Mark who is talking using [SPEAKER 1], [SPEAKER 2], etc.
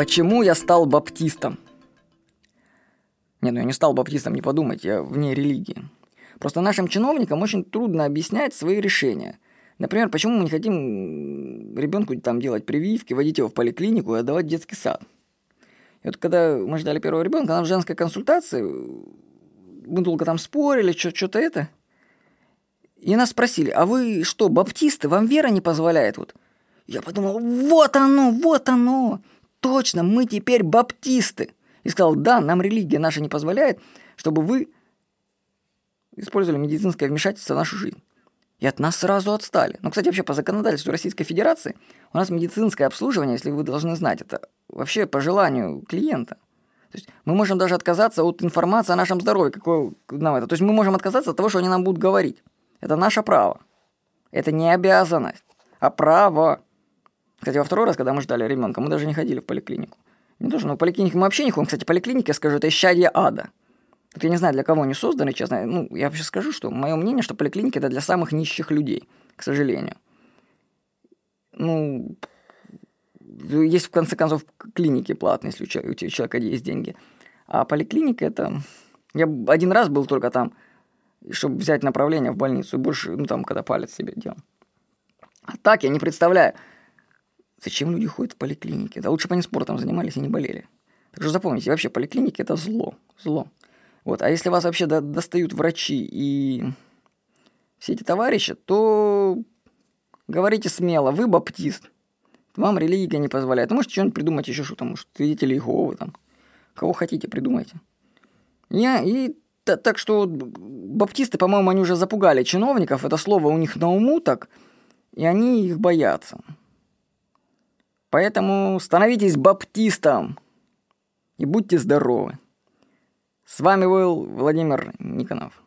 [SPEAKER 1] Почему я стал баптистом? Нет, ну я не стал баптистом, не подумайте, я вне религии. Просто нашим чиновникам очень трудно объяснять свои решения. Например, почему мы не хотим ребенку там делать прививки, водить его в поликлинику и отдавать в детский сад. И вот когда мы ждали первого ребенка, она в женской консультации, мы долго там спорили, что-то это. И нас спросили, а вы что, баптисты, вам вера не позволяет? Вот. Я подумал, вот оно, вот оно, точно, мы теперь баптисты. И сказал, да, нам религия наша не позволяет, чтобы вы использовали медицинское вмешательство в нашу жизнь. И от нас сразу отстали. Ну, кстати, вообще по законодательству Российской Федерации у нас медицинское обслуживание, если вы должны знать, это вообще по желанию клиента. То есть мы можем даже отказаться от информации о нашем здоровье, какое нам это. То есть мы можем отказаться от того, что они нам будут говорить. Это наше право. Это не обязанность, а право. Кстати, во второй раз, когда мы ждали ребенка, мы даже не ходили в поликлинику. Не то, что, ну, в поликлинику мы вообще не ходим. Кстати, поликлиники, я скажу, это исчадие ада. Вот я не знаю, для кого они созданы, честно. Ну, я вообще скажу, что мое мнение, что поликлиники это для самых нищих людей, к сожалению. Ну, есть, в конце концов, клиники платные, если у человека есть деньги. А поликлиника это... Я один раз был только там, чтобы взять направление в больницу, и больше, ну, там, когда палец себе делал. А так я не представляю, зачем люди ходят в поликлиники. Да лучше бы они спортом занимались и не болели. Так что запомните, вообще поликлиники – это зло. Зло. Вот. А если вас вообще до- достают врачи и все эти товарищи, то говорите смело, вы баптист. Вам религия не позволяет. Можете что-нибудь придумать еще, что там, может, свидетели Иеговы, там. Кого хотите, придумайте. Я, и так что баптисты, по-моему, они уже запугали чиновников, это слово у них на уму так, и они их боятся. Поэтому становитесь баптистом и будьте здоровы. С вами был Владимир Никонов.